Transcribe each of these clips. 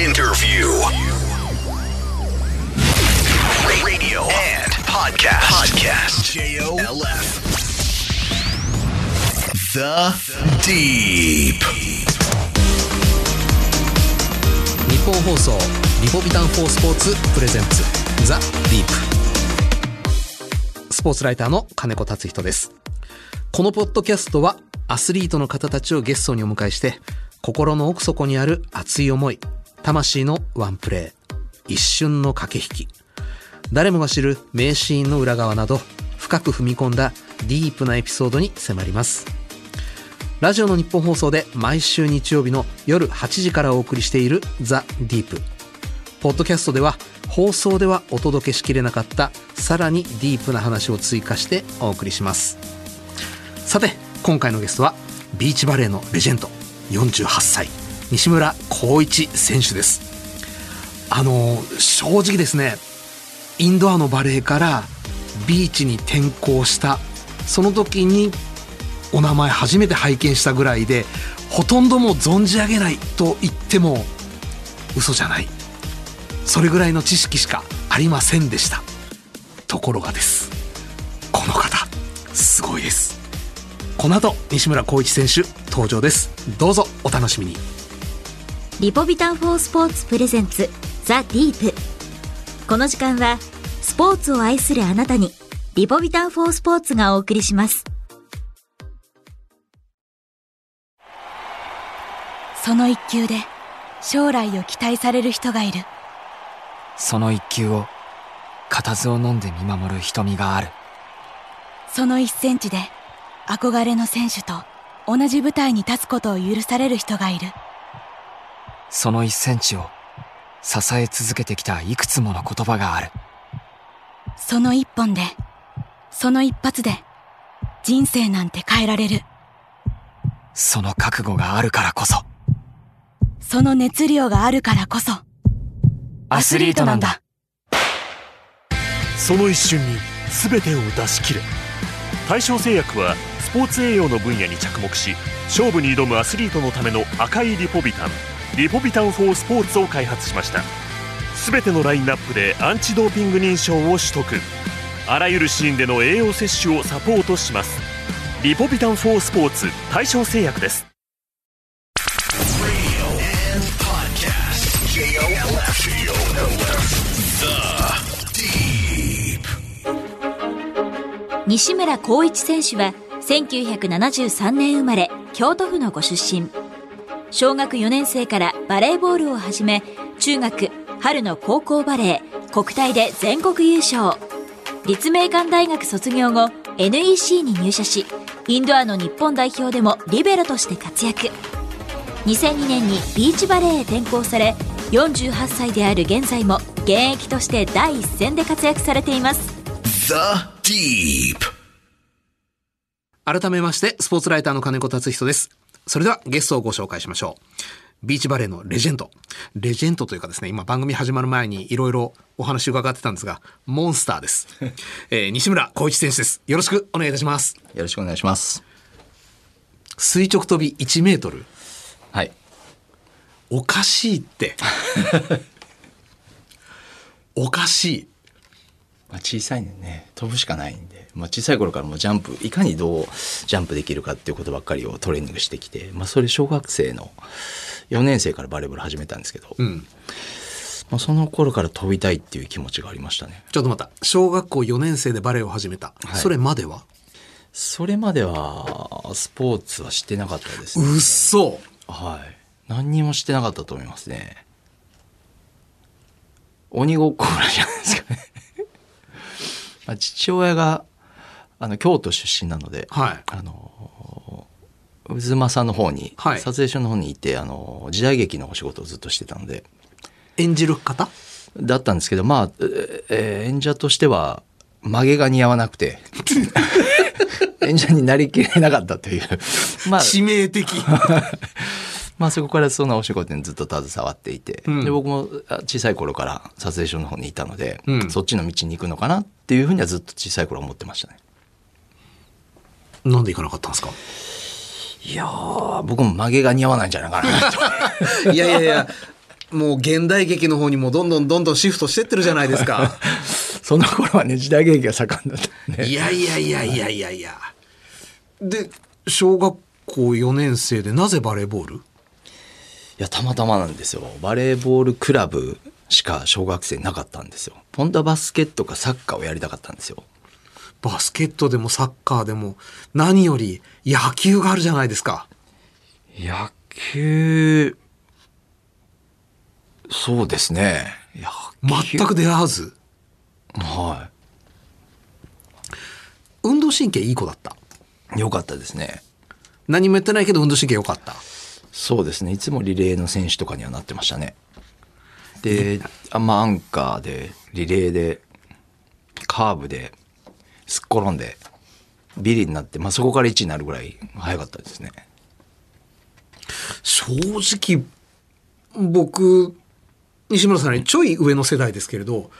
Interview. Radio and podcast. Podcast. J-O-L-F. The Deep. 日本放送リポビタン4スポーツプレゼンツザ・ディープスポーツライターの金子達人ですこのポッドキャストはアスリートの方たちをゲストにお迎えして心の奥底にある熱い思い魂のワンプレー一瞬の駆け引き。誰もが知る名シーンの裏側など深く踏み込んだディープなエピソードに迫ります。ラジオの日本放送で毎週日曜日の夜8時からお送りしているザ・ディープ。ポッドキャストでは放送ではお届けしきれなかったさらにディープな話を追加してお送りします。さて今回のゲストはビーチバレーのレジェンド48歳。西村光一選手です。あの正直ですねインドアのバレーからビーチに転向したその時にお名前初めて拝見したぐらいでほとんどもう存じ上げないと言っても嘘じゃない。それぐらいの知識しかありませんでした。ところがです。この方すごいです。この後西村光一選手登場です。どうぞお楽しみに。リポビタン4スポーツプレゼンツザ・ディープ。この時間はスポーツを愛するあなたにリポビタン4スポーツがお送りします。その一球で将来を期待される人がいる。その一球を固唾を飲んで見守る瞳がある。その一センチで憧れの選手と同じ舞台に立つことを許される人がいるその一センチを支え続けてきたいくつもの言葉がある。その一本でその一発で人生なんて変えられる。その覚悟があるからこそ。その熱量があるからこそ。アスリートなんだ。その一瞬に全てを出し切れ。大正製薬はスポーツ栄養の分野に着目し勝負に挑むアスリートのための赤いリポビタンリポビタン4スポーツを開発しました。全てのラインナップでアンチドーピング認証を取得。あらゆるシーンでの栄養摂取をサポートします。リポビタン4スポーツ大正製薬です。西村光一選手は1973年生まれ京都府のご出身。小学4年生からバレーボールを始め中学春の高校バレー国体で全国優勝。立命館大学卒業後 NEC に入社しインドアの日本代表でもリベロとして活躍。2002年にビーチバレーへ転向され48歳である現在も現役として第一線で活躍されています。The Deep. 改めましてスポーツライターの金子達人ですそれではゲストをご紹介しましょう。ビーチバレーのレジェンド。レジェンドというかですね今番組始まる前にいろいろお話伺ってたんですがモンスターです、えー西村光一選手です。よろしくお願いいたします。よろしくお願いします。垂直跳び1メートル。はい。おかしいって。おかしいまあ、小さいんでね、飛ぶしかないんで、まあ、小さい頃からもうジャンプ、いかにどうジャンプできるかっていうことばっかりをトレーニングしてきて、まあ、それ小学生の4年生からバレーボール始めたんですけど、うんまあ、その頃から飛びたいっていう気持ちがありましたね。ちょっと待った小学校4年生でバレーを始めた、はいそれまでは？それまでは、スポーツはしてなかったですね。うっそはい。何にもしてなかったと思いますね。鬼ごっこぐらいじゃないですかね。まあ、父親があの京都出身なので、はい。あの渦政の方に、はい。撮影所の方にいてあの時代劇のお仕事をずっとしてたので。演じる方？だったんですけどまあ、えーえー演者としては曲げが似合わなくて。演者になりきれなかったという。まあ致命的まあそこからそのお仕事にずっと携わっていて、うんで僕もあ小さい頃から撮影所の方にいたので、うんそっちの道に行くのかなっていうふうにはずっと小さい頃思ってましたね。なんで行かなかったんですか？いやー僕も曲げが似合わないんじゃないかなと いやいやいやもう現代劇の方にもどんどんどんどんシフトしてってるじゃないですか。その頃はね、時代劇が盛んだったんで。いやいやいやいやいやいや。で、小学校4年生でなぜバレーボール？いや、たまたまなんですよ。バレーボールクラブしか小学生なかったんですよ。本当はバスケットかサッカーをやりたかったんですよ。バスケットでもサッカーでも何より野球があるじゃないですか。野球、そうですね。全く出会わず。は運動神経いい子だった。い。よかったですね。何もやってないけど運動神経良かった。そうですね。いつもリレーの選手とかにはなってましたね。で、あまあアンカーで、リレーで、カーブで、すっ転んで、ビリになって、まあそこから1位になるぐらい早かったですね。正直、僕、西村さんよりちょい上の世代ですけれど、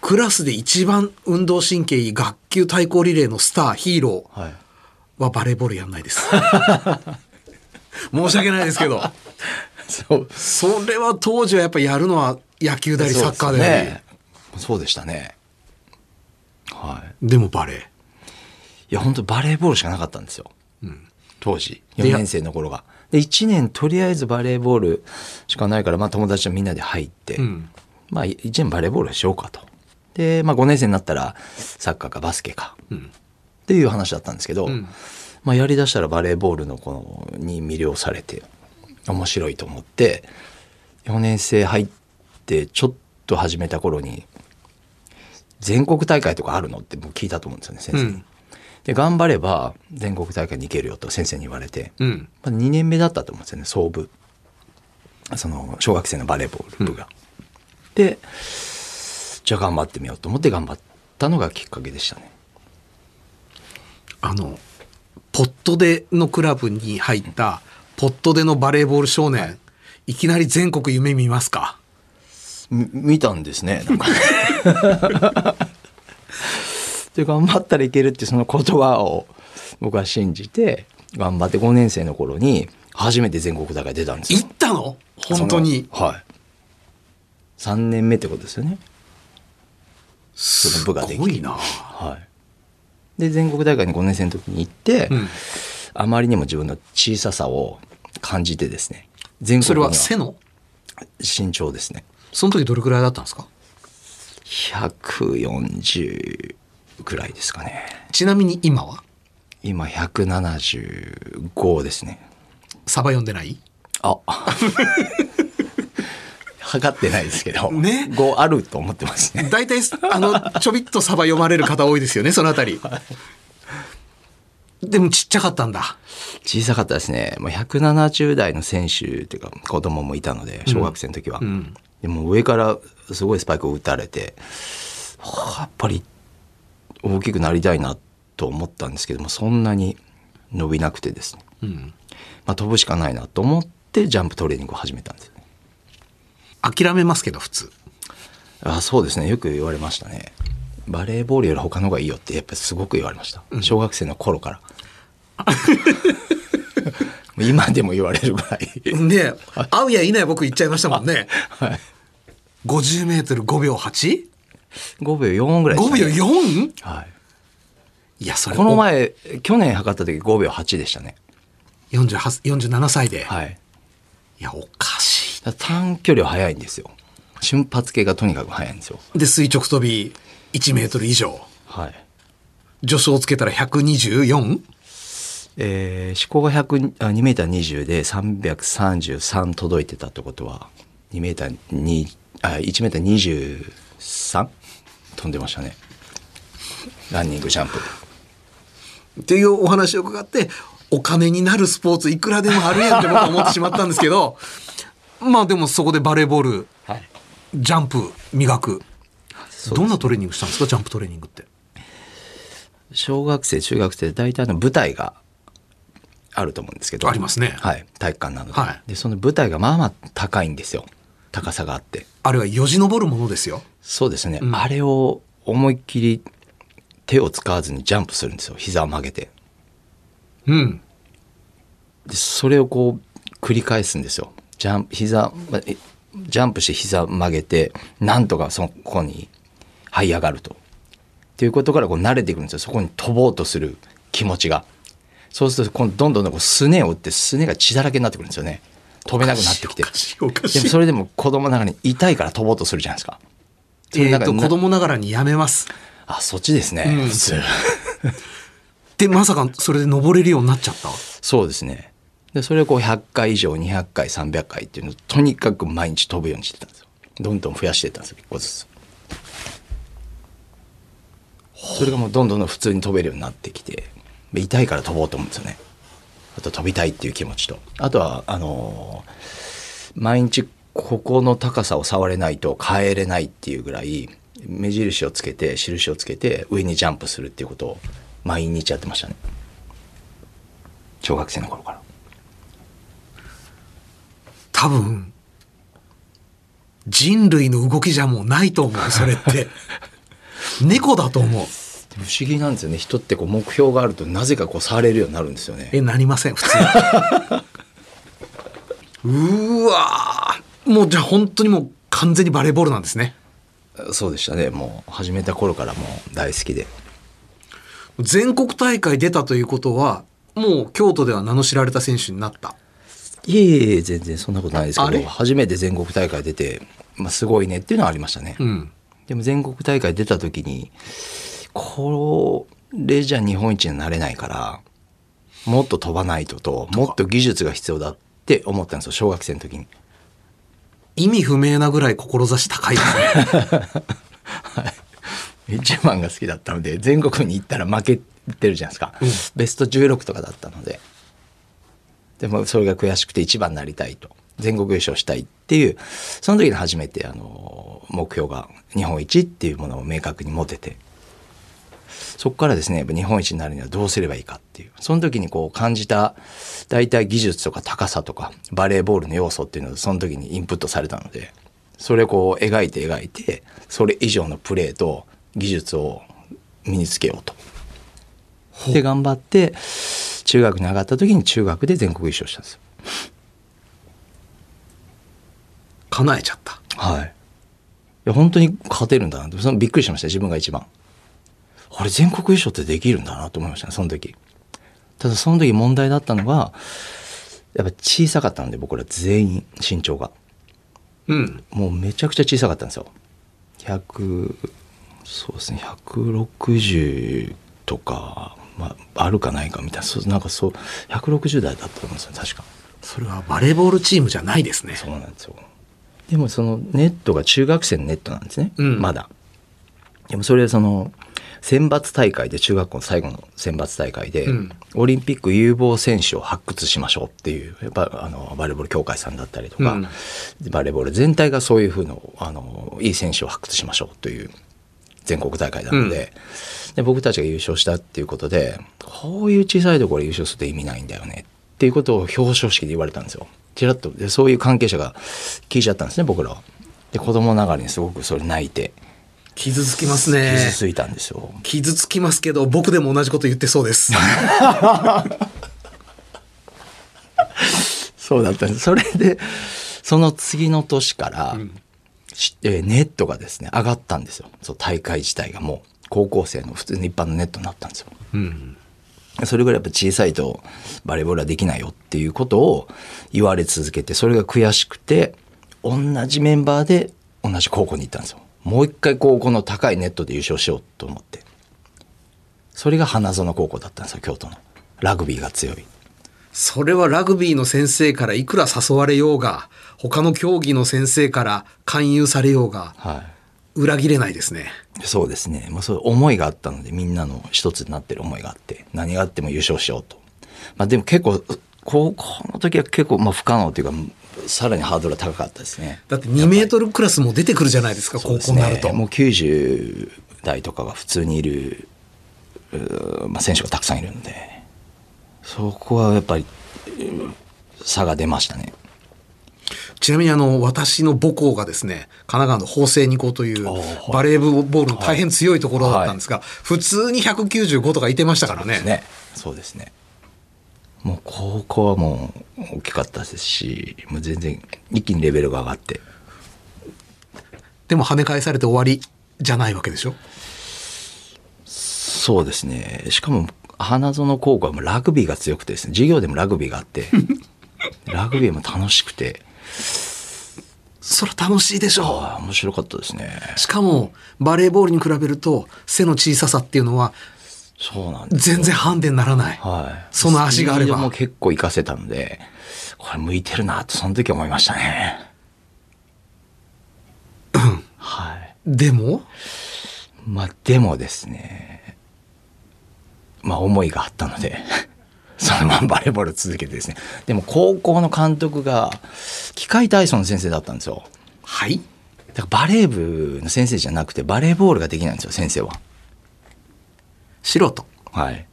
クラスで一番運動神経いい学級対抗リレーのスター、ヒーローはい。はバレーボールやんないです。申し訳ないですけど。そう。それは当時はやっぱやるのは野球だりサッカーだり。ね。そうでしたね。はい。でもバレー。いや、本当バレーボールしかなかったんですよ。当時、で4年生の頃が。で、1年とりあえずバレーボールしかないから、まあ友達とみんなで入って、うんまあ1年バレーボールしようかと。で、まあ5年生になったらサッカーかバスケか。っていう話だったんですけど、んまあやりだしたらバレーボールのこのに魅了されて、面白いと思って、4年生入ってちょっと始めた頃に、全国大会とかあるのって僕聞いたと思うんですよね、先生に。うんで、頑張れば全国大会に行けるよと先生に言われて、うん。まあ、2年目だったと思うんですよね、総部。その、小学生のバレーボール部が。で、じゃあ頑張ってみようと思って頑張ったのがきっかけでしたね。あの、ポットでのクラブに入った、ポットでのバレーボール少年、いきなり全国夢見ますか？み見たんですね。で、頑張ったらいけるってその言葉を僕は信じて、頑張って5年生の頃に初めて全国大会出たんですよ行。ったの？本当に？はい。3年目ってことですよね。すごいな。はい。で、全国大会に5年生の時に行って、うんあまりにも自分の小ささを感じてですね。全国それには背の？身長ですね。その時どれくらいだったんですか？140ぐらいですかね。ちなみに今は？今175ですね。サバ読んでない？あ 測ってないですけど、ね5あると思ってますね。大体、あの、ちょびっとサバ読まれる方多いですよね、そのあたり。でもちっちゃかったんだ。小さかったですね。もう170代の選手っていうか子供もいたので、小学生の時は。んでも上からすごいスパイクを打たれて、はあやっぱり大きくなりたいなと思ったんですけども、そんなに伸びなくてですね。うん。まあ飛ぶしかないなと思ってジャンプトレーニングを始めたんです。諦めますけど、普通。あそうですね。よく言われましたね。バレーボールより他の方がいいよってやっぱりすごく言われました。小学生の頃から。今でも言われるぐらい。で、会うやいない僕言っちゃいましたもんね。はい。50メートル5秒 8?5 5秒4ぐらいでした、秒ね。4? はい。いや、それこの前、去年測った時5秒8でしたね。48 47歳で。はい。いや、おか短距離は速いんですよ。瞬発系がとにかく速いんですよ。い。で、垂直跳び1メートル以上。はい。助走をつけたら 124? えー、飛行が100あ2メーター20で333届いてたってことは、2メーター2、あ、1メーター 23? 飛んでましたね。ランニングジャンプ。っていうお話を伺って、お金になるスポーツいくらでもあるやんって僕は思ってしまったんですけど、まあでもそこでバレーボール、はい。ジャンプ磨く。どんなトレーニングしたんですか？ジャンプトレーニングって。小学生、中学生で大体の舞台があると思うんですけど。ありますねはい。体育館なので。はいで、その舞台がまあまあ高いんですよ。高さがあって。あれはよじ登るものですよ。そうですね。うんあれを思いっきり手を使わずにジャンプするんですよ。膝を曲げて。うん。で、それをこう繰り返すんですよ。ジャンプ、膝、ジャンプして膝曲げてなんとかそこに這い上がると。っていうことからこう慣れてくるんですよそこに飛ぼうとする気持ちが。そうするとどんどんこうすねを打ってすねが血だらけになってくるんですよね。飛べなくなってきて。でもそれでも子供ながらに痛いから飛ぼうとするじゃないですか。えっ、と、なんかな子供ながらにやめます。あ、そっちですね。うん普通。で、まさかそれで登れるようになっちゃった？そうですね。で、それをこう100回以上、200回、300回っていうのをとにかく毎日飛ぶようにしてたんですよ。どんどん増やしてたんですよ、一個ずつ。それがもうどんどんどん普通に飛べるようになってきて、で痛いから飛ぼうと思うんですよね。あと飛びたいっていう気持ちと。あとは、あのー毎日ここの高さを触れないと帰れないっていうぐらい、目印をつけて、印をつけて、上にジャンプするっていうことを毎日やってましたね。小学生の頃から。多分、人類の動きじゃもうないと思う、それって。猫だと思う。不思議なんですよね人ってこう目標があるとなぜかこう触れるようになるんですよねえ、なりません、普通。うーわーもうじゃあ本当にもう完全にバレーボールなんですね。そうでしたねもう始めた頃からもう大好きで全国大会出たということは、もう京都では名の知られた選手になった。いえいえ全然そんなことないですけど初めて全国大会出て、まあ、すごいねっていうのはありましたね、うん。でも全国大会出た時にこれじゃ日本一になれないからもっと飛ばないとともっと技術が必要だって思ったんですよ小学生の時に。意味不明なぐらい志高い。ですね。一番が好きだったので全国に行ったら負けてるじゃないですか、うん。ベスト16とかだったのででもそれが悔しくて一番になりたいと。全国優勝したいっていうその時に初めてあの目標が日本一っていうものを明確に持てて。そこからですねやっぱ日本一になるにはどうすればいいかっていう。その時にこう感じた大体技術とか高さとかバレーボールの要素っていうのをその時にインプットされたのでそれをこう描いて描いてそれ以上のプレーと技術を身につけようと。で頑張って中学に上がった時に中学で全国優勝したんですよ。叶えちゃった。はい。いや本当に勝てるんだなってそのびっくりしました自分が一番。あれ全国優勝ってできるんだなと思いましたねその時。ただその時問題だったのがやっぱ小さかったので僕ら全員身長が。うん。もうめちゃくちゃ小さかったんですよ。100そうですね160とか、まあ、あるかないかみたいなそうなんかそう160代だったと思うんですよ確か。それはバレーボールチームじゃないですね。そうなんですよ。でもそのネットが中学生のネットなんですね、うんまだ。でもそれはその選抜大会で中学校の最後の選抜大会で、うんオリンピック有望選手を発掘しましょうっていうやっぱあのバレーボール協会さんだったりとか、うんバレーボール全体がそういうふうのあのいい選手を発掘しましょうという全国大会なので,、で僕たちが優勝したっていうことでこういう小さいところで優勝すると意味ないんだよねっていうことを表彰式で言われたんですよ。ちらっとでそういう関係者が聞いちゃったんですね僕らは。で子供ながらにすごくそれ泣いて傷つきますね。傷ついたんですよ。傷つきますけど、僕でも同じこと言ってそうです。そうだったんです。それで、その次の年から、しえーネットがですね、上がったんですよ。そう大会自体がもう、高校生の普通の一般のネットになったんですよ。うん。それぐらいやっぱ小さいとバレーボールはできないよっていうことを言われ続けて、それが悔しくて、同じメンバーで同じ高校に行ったんですよ。もう一回高校の高いネットで優勝しようと思って。それが花園高校だったんですよ、京都の。ラグビーが強い。それはラグビーの先生からいくら誘われようが、他の競技の先生から勧誘されようが、はい。裏切れないですね。そうですね。まあ、そういう思いがあったので、みんなの一つになってる思いがあって、何があっても優勝しようと。まあ、でも結構、高校の時は結構、まあ、不可能というか、さらにハードルが高かったですね。だって2メートルクラスも出てくるじゃないですか、高校になると。もう90代とかが普通にいる、まあ、選手がたくさんいるので、そこはやっぱり、うん差が出ましたね。ちなみにあの、私の母校がですね、神奈川の法政二高というバレーボールの大変強いところだったんですが、普通に195とかいてましたからね。ね。そうですね。もう高校はもう大きかったですし、もう全然一気にレベルが上がって。でも跳ね返されて終わりじゃないわけでしょ？そうですね。しかも、花園高校はもうラグビーが強くてですね、授業でもラグビーがあって、ラグビーも楽しくて、それ楽しいでしょああ、面白かったですね。しかもバレーボールに比べると背の小ささっていうのはそうなんですよ。全然ハンデにならない。はい。その足があればも結構活かせたので、これ向いてるなとその時思いましたね。はい。でも？まあでもですね、まあ思いがあったので、そのままバレーボールを続けてですね。でも高校の監督が機械体操の先生だったんですよ。はいだからバレー部の先生じゃなくてバレーボールができないんですよ、先生は。素人。はい。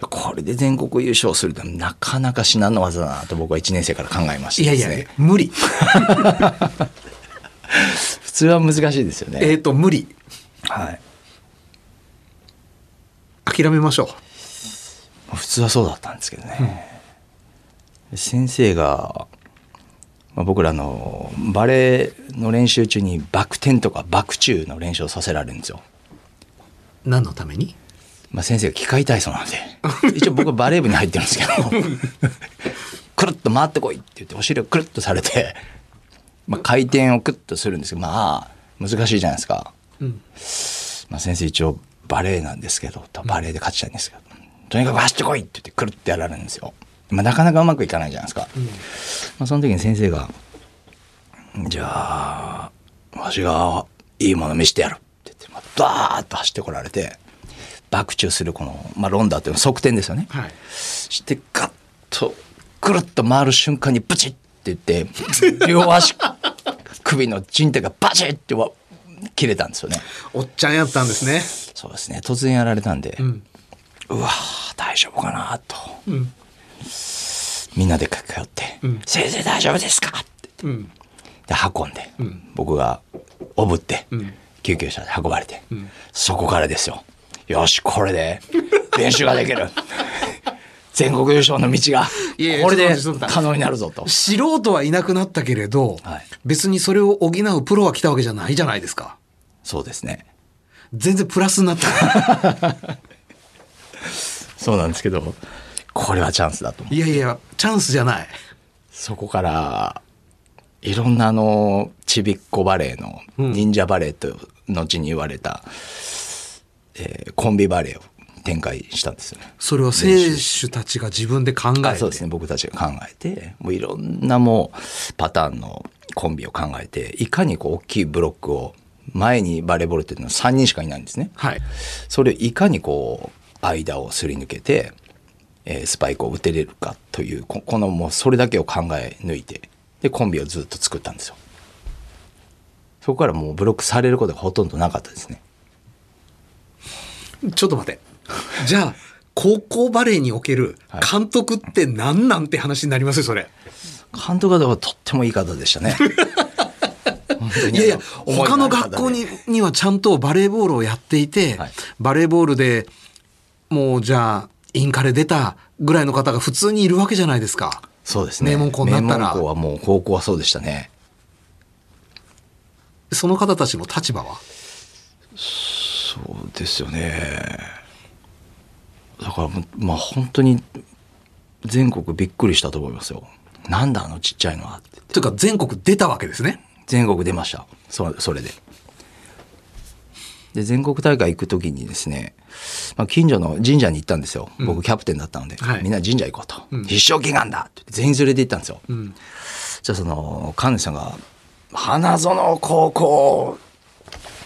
これで全国優勝するってなかなか至難の技だなと僕は1年生から考えましいやいたですね。や、無理。普通は難しいですよね。えっと、無理。はい。諦めましょ普通はそうだったんですけどね。先生が、まあ、僕らのバレエの練習中にバク転とかバク宙の練習をさせられるんですよ。う。何のために？まあ、先生が機械体操なんで 一応僕はバレー部に入ってるんですけど くるっと回ってこいって言ってお尻をくるっとされて、まあ、回転をクッとするんですけどまあ難しいじゃないですか、うんまあ、先生一応バレーなんですけどバレーで勝ちたいんですけど、とにかく走ってこいって言ってくるってやられるんですよ、まあ、なかなかうまくいかないじゃないですか、まあ、その時に先生が「じゃあわしがいいもの見せてやる」って言って、まあ、ダーッと走ってこられて爆中するこの、まあ、ロンダーっていうのは側転ですよね。はい。してガッとくるっと回る瞬間にブチッって言って両足 首の靭帯がバチッってわ切れたんですよね。おっちゃんやったんですね。そうですね突然やられたんで、ううん。わー大丈夫かなとうん。みんなで駆け寄って「うん先生大丈夫ですか?」ってうん。で運んで、うん僕がおぶって、うん救急車で運ばれて、んそこからですよよしこれで練習ができる 全国優勝の道がこれで可能になるぞと素人はいなくなったけれど、はい別にそれを補うプロが来たわけじゃないじゃないですか。そうですね全然プラスになった。そうなんですけどこれはチャンスだと思ういやいや、チャンスじゃない。そこからいろんなあのちびっこバレーのうん忍者バレーと後に言われた、えーコンビバレーを展開したんですよね。それは選手たちが自分で考えて。あそうですね僕たちが考えてもういろんなもうパターンのコンビを考えていかにこう大きいブロックを前にバレーボールっていうのは3人しかいないんですね。はい。それをいかにこう間をすり抜けて、えースパイクを打てれるかというここのもうそれだけを考え抜いてでコンビをずっと作ったんですよ。そこからもうブロックされることがほとんどなかったですね。ちょっと待って。じゃあ、高校バレーにおけるはい監督って何なんて話になりますよ、それ。監督はとってもいい方でしたね。いやいや、他の学校ににはちゃんとバレーボールをやっていて、はいバレーボールでもうじゃあ、インカレ出たぐらいの方が普通にいるわけじゃないですか。そうですね。名門校になったら名門校はもう高校はそうでしたね。その方たちの立場は？そうですよね。だからもうまあ本当に全国びっくりしたと思いますよ。なんだあのちっちゃいのはって。というか全国出たわけですね。全国出ました。そそれで。で、全国大会行く時にですね、まあ、近所の神社に行ったんですよ。僕キャプテンだったので、はいみんな神社行こうと。うん必勝祈願だって全員連れて行ったんですよ。うん。じゃあその神主さんが「花園高校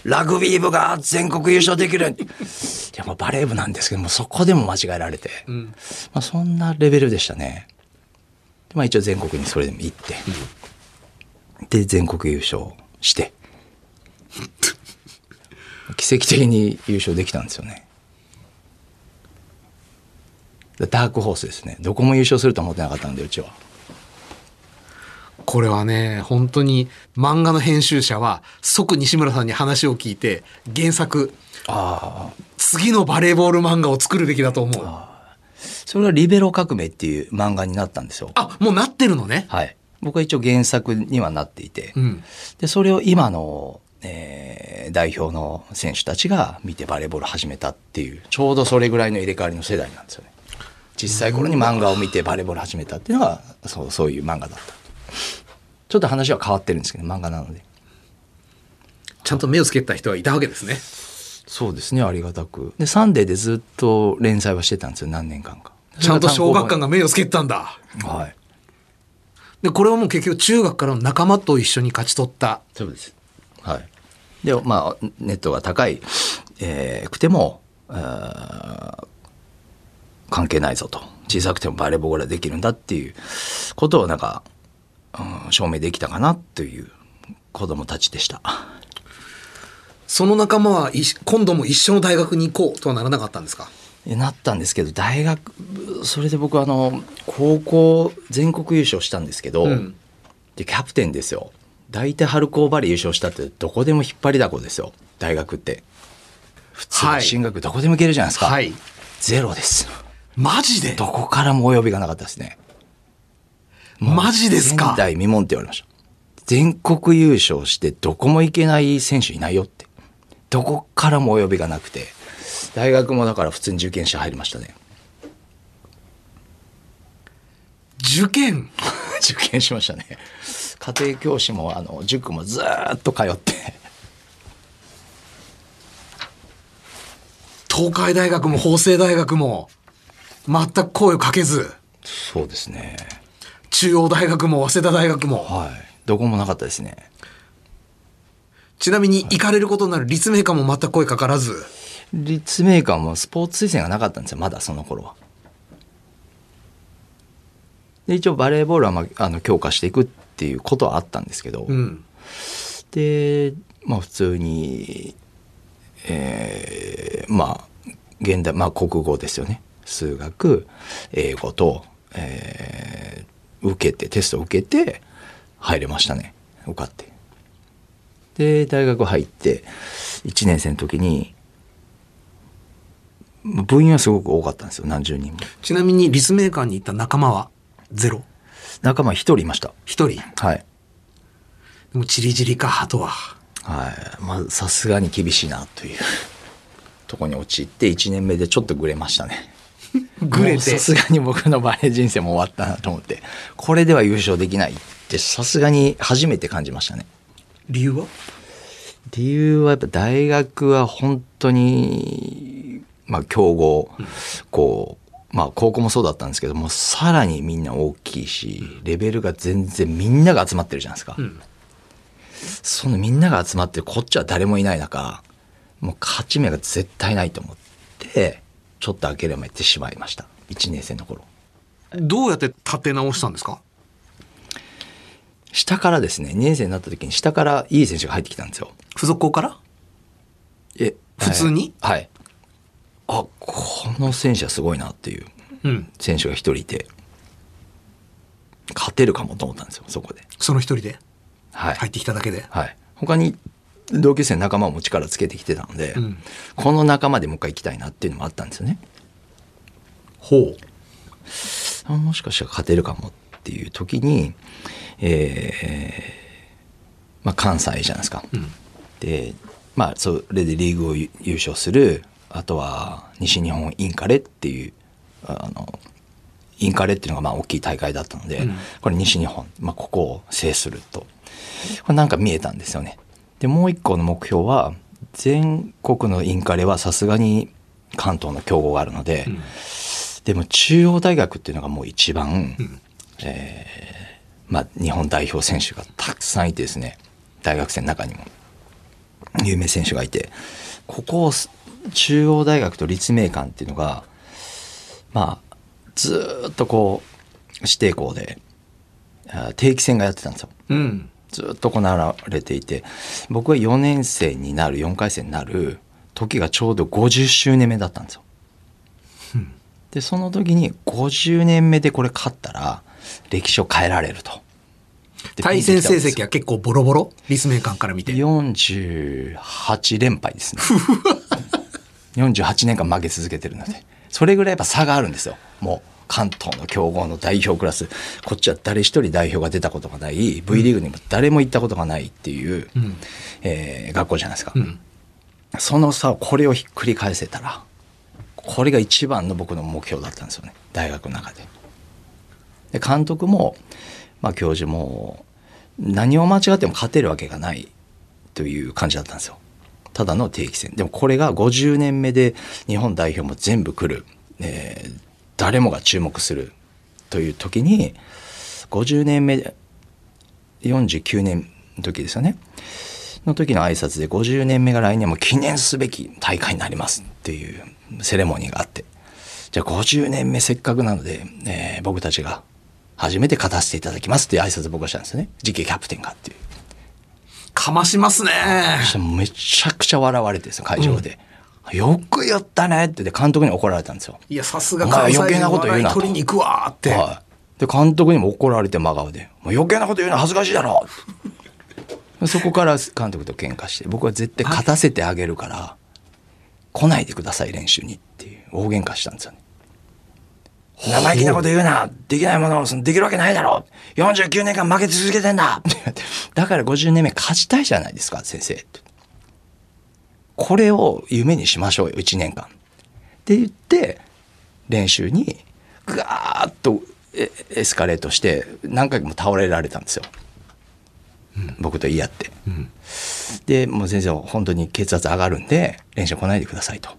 ラグビー部が全国優勝できる」い やもうバレー部なんですけどもそこでも間違えられて、んまあ、そんなレベルでしたね。でまあ、一応全国にそれでも行って、で全国優勝して 奇跡的に優勝できたんですよね。ダークホースですねどこも優勝すると思ってなかったんでうちは。これはね、本当に漫画の編集者は即西村さんに話を聞いて原作、ああ次のバレーボール漫画を作るべきだと思う。それはリベロ革命っていう漫画になったんですよ。あ、もうなってるのね。はい。僕は一応原作にはなっていて、うん。で、それを今のえー代表の選手たちが見てバレーボール始めたっていうちょうどそれぐらいの入れ替わりの世代なんですよね小さい頃に漫画を見てバレーボール始めたっていうのがそうそういう漫画だったちょっと話は変わってるんですけど漫画なのでちゃんと目をつけた人はいたわけですね。そうですねありがたくでサンデーでずっと連載はしてたんですよ何年間かちゃんと小学館が目をつけてたんだ。はいで、これはもう結局中学からの仲間と一緒に勝ち取った。そうです。はい。で、まあ、ネットが高い、えーくても、あー関係ないぞと。小さくてもバレーボールができるんだっていうことをなんか、うん証明できたかなという子供たちでした。その仲間はい今度も一緒の大学に行こうとはならなかったんですか？えなったんですけど、大学、それで僕あの、高校全国優勝したんですけど、うんで、キャプテンですよ。大体春高バレー優勝したってどこでも引っ張りだこですよ。大学って。普通はい進学どこでも行けるじゃないですか。はい。ゼロです。マジで？どこからもお呼びがなかったですね。マジですか？前代未聞って言われました。全国優勝してどこも行けない選手いないよって。どこからもお呼びがなくて。大学もだから普通に受験者入りましたね。受験？受験しましたね。家庭教師もあの塾もずーっと通って。東海大学も法政大学も全く声をかけずそうですね。中央大学も早稲田大学もはい。どこもなかったですね。ちなみに行かれることになる立命館も全く声かからず立命館もスポーツ推薦がなかったんですよまだその頃は。で一応バレーボールは、まあ、あの強化していくっていうことはあったんですけど、うんでまあ普通にえーまあ現代まあ国語ですよね数学英語と、えー受けてテストを受けて入れましたね。受かって。で大学入って1年生の時に部員はすごく多かったんですよ何十人も。ちなみに立命館に行った仲間はゼロ？仲間1人いました。一人？はい。でもチリチリかあとは。はい。まあさすがに厳しいなというとこに陥って1年目でちょっとグレましたね グレて。さすがに僕のバレー人生も終わったなと思って。これでは優勝できないってさすがに初めて感じましたね。理由は？理由はやっぱ大学は本当にまあ強豪、こうまあ高校もそうだったんですけどもさらにみんな大きいしレベルが全然みんなが集まってるじゃないですか、ん。そのみんなが集まってこっちは誰もいない中もう勝ち目が絶対ないと思ってちょっと諦めてしまいました。1年生の頃。どうやって立て直したんですか？下からですね2年生になった時に下からいい選手が入ってきたんですよ。付属校から？え普通に？はい。あこの選手はすごいなっていううん。選手が一人いて勝てるかもと思ったんですよそこで。その一人で？はい、入ってきただけで？はい、他に同級生の仲間も力つけてきてたので、うん。この仲間でもう一回行きたいなっていうのもあったんですよね。ほう。あもしかしたら勝てるかもっていう時にえーまあ関西じゃないですか、ん。でまあそれでリーグを優優勝するあとは西日本インカレっていうあのインカレっていうのがまあ大きい大会だったので、うん。これ西日本、まあ、ここを制すると。これなんか見えたんですよねでもう一個の目標は全国のインカレはさすがに関東の強豪があるので、でも中央大学っていうのがもう一番、えーまあ、日本代表選手がたくさんいてですね。大学生の中にも。有名選手がいて。ここをす中央大学と立命館っていうのがまあずーっとこう指定校であ定期戦がやってたんですよ。うんずっと行われていて僕は4年生になる4回生になる時がちょうど50周年目だったんですよ。でその時に50年目でこれ勝ったら歴史を変えられると。で対戦成績は結構ボロボロ？立命館から見て48連敗ですね。48年間負け続けてるのでそれぐらいやっぱ差があるんですよもう関東の強豪の代表クラス。こっちは誰一人代表が出たことがない。V リーグにも誰も行ったことがないっていう、うん。えー学校じゃないですか、うん。そのさこれをひっくり返せたらこれが一番の僕の目標だったんですよね。大学の中で。で監督も、まあ、教授も何を間違っても勝てるわけがないという感じだったんですよ。ただの定期戦。でもこれが50年目で日本代表も全部来る、えー誰もが注目するという時に50年目49年の時ですよね。の時の挨拶で50年目が来年も記念すべき大会になりますっていうセレモニーがあって。じゃあ50年目せっかくなので、えー僕たちが初めて勝たせていただきますっていう挨拶を僕はしたんですよね。次期キャプテンがっていう。かましますね。めちゃくちゃ笑われてですよ会場で、よく言ったねってで監督に怒られたんですよいや、さすが余計なこと言うな取りに行くわーって。はい。で、監督にも怒られて真顔で、もう余計なこと言うの恥ずかしいだろ そこから監督と喧嘩して、僕は絶対勝たせてあげるから、来ないでください、練習にっていう大喧嘩したんですよね。生意気なこと言うなできないものをそのできるわけないだろ !49 年間負け続けてんだ だから50年目勝ちたいじゃないですか、先生。これを夢にしましょうよ、1年間。って言って、練習にガーッとエエスカレートして何回も倒れられたんですよ、僕と言い合って、でもう先生本当に血圧上がるんで練習来ないでくださいと、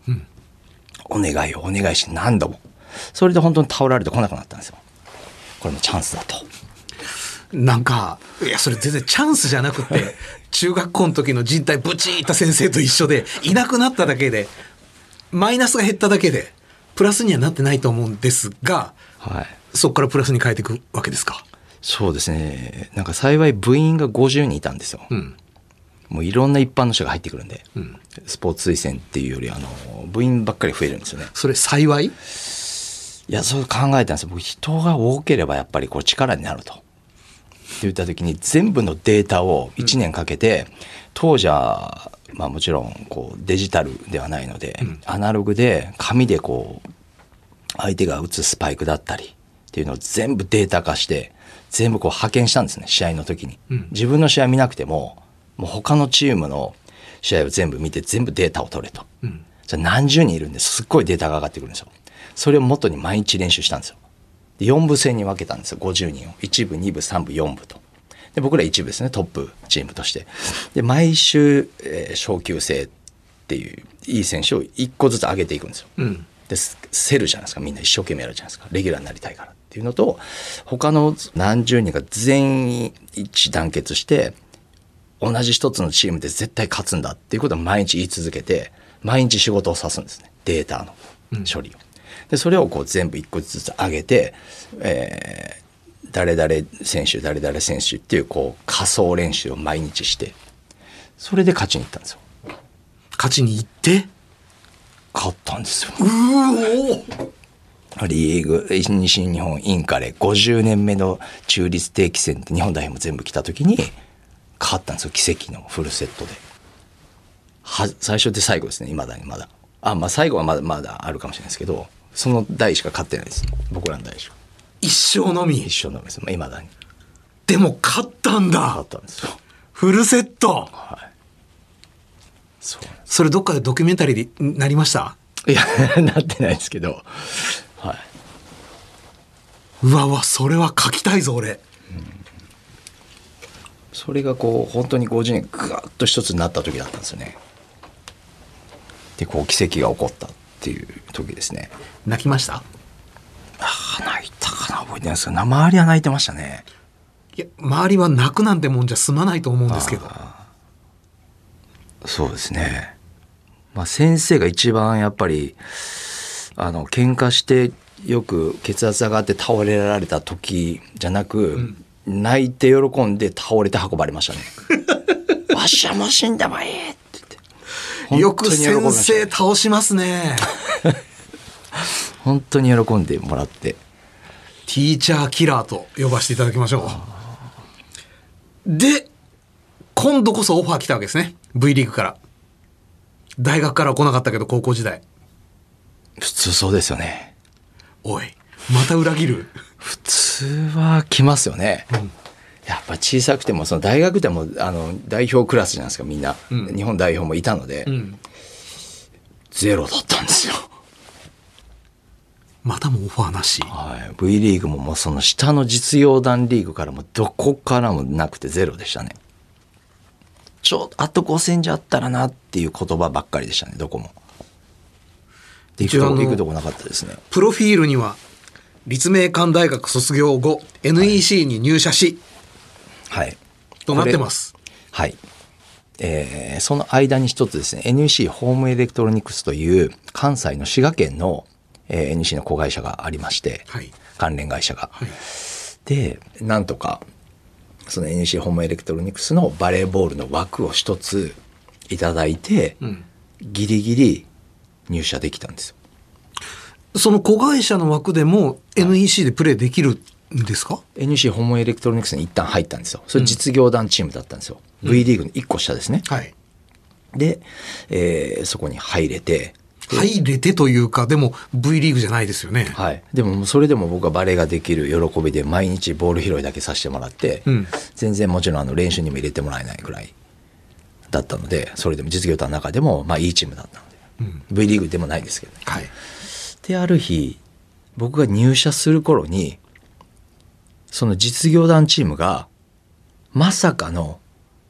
お願いをお願いし何度も。それで本当に倒られてこなくなったんですよ。これもチャンスだとなんか、いや、それ全然チャンスじゃなくて、中学校の時の人体ブチーった先生と一緒で、いなくなっただけで、マイナスが減っただけで、プラスにはなってないと思うんですが、はいそこからプラスに変えていくわけですか？そうですねなんか幸い部員が50人いたんですよ、うん。もういろんな一般の人が入ってくるんで、うん。スポーツ推薦っていうよりあの部員ばっかり増えるんですよねそれ幸い？いや、そう考えたんですよ。僕、人が多ければやっぱりこう力になると。って言った時に全部のデータを1年かけて、当時は、まあもちろんこうデジタルではないので、アナログで紙でこう、相手が打つスパイクだったりっていうのを全部データ化して、全部こう派遣したんですね、試合の時に。自分の試合見なくても、もう他のチームの試合を全部見て全部データを取れと。じゃあ何十人いるんですっごいデータが上がってくるんですよ。それを元に毎日練習したんですよ。で4部制に分けたんですよ、50人を。1部、2部、3部、4部と。で僕ら1部ですね、トップチームとして。で、毎週、えー昇級生っていういい選手を1個ずつ上げていくんですよ。うん。でスセルじゃないですかみんな一生懸命やるじゃないですかレギュラーになりたいからっていうのと他の何十人が全員一致団結して同じ一つのチームで絶対勝つんだっていうことを毎日言い続けて毎日仕事をさすんですねデータの処理を。でそれをこう全部一個ずつ上げて、えー誰々選手誰々選手っていうこう仮想練習を毎日してそれで勝ちに行ったんですよ。勝ちに行って、勝ったんですよ。リーグ西日本インカレ50年目の中立定期戦って日本代表も全部来た時に勝ったんですよ。奇跡のフルセットで。は最初で最後ですね。いまだにまだ。あまあ最後はまだまだあるかもしれないですけどその代しか勝ってないです。僕らの代しか。一生のみ？一。緒のです。いまだに。でも勝ったんだ。勝ったんですよ。フルセット。そうそれどっかでドキュメンタリーになりました？いや なってないですけど。はい。うわうわ、それは書きたいぞ、俺。それがこう本当に50年ぐわっと一つになった時だったんですよね。でこう奇跡が起こったっていう時ですね。泣きました？ああ泣いたかな覚えてないですけど周りは泣いてましたね。いや、周りは泣くなんてもんじゃ済まないと思うんですけど。そうですね。まあ先生が一番やっぱりあの喧嘩してよく血圧上がって倒れられた時じゃなく、泣いて喜んで倒れて運ばれましたね。わしはもう死んでもいいよく先生倒しますね。本当に喜んでもらってティーチャーキラーと呼ばせていただきましょう。で、今度こそオファー来たわけですね。V リーグから。大学からは来なかったけど、高校時代。普通そうですよねおい、また裏切る。普通は来ますよね。やっぱ小さくても、その大学でもあの代表クラスじゃないですか、みんな。うん日本代表もいたので、うん。ゼロだったんですよ。またもオファーなし。はい。V リーグももうその下の実業団リーグからもどこからもなくてゼロでしたね。ちょ、あと5戦じゃあったらなっていう言葉ばっかりでしたね、どこも。で行くとこなかったですね。プロフィールには、立命館大学卒業後、NEC に入社し、はい。となってます。はい。えーその間に一つですね、NEC ホームエレクトロニクスという関西の滋賀県の、えー NEC の子会社がありまして、はい。関連会社が。はい。で、なんとか、その NEC ホームエレクトロニクスのバレーボールの枠を一ついただいて、うん。ギリギリ入社できたんですよ。その子会社の枠でも NEC でプレーできるんですか？NEC ホームエレクトロニクスに一旦入ったんですよ。それ実業団チームだったんですよ。V リーグの1個下ですね。はい。で、えーそこに入れて、入れてというか、でも V リーグじゃないですよね。はい。でもそれでも僕はバレーができる喜びで毎日ボール拾いだけさせてもらって、うん全然もちろんあの練習にも入れてもらえないくらいだったので、それでも実業団の中でもまあいいチームだったので、V リーグでもないですけどね。はい。で、ある日、僕が入社する頃に、その実業団チームが、まさかの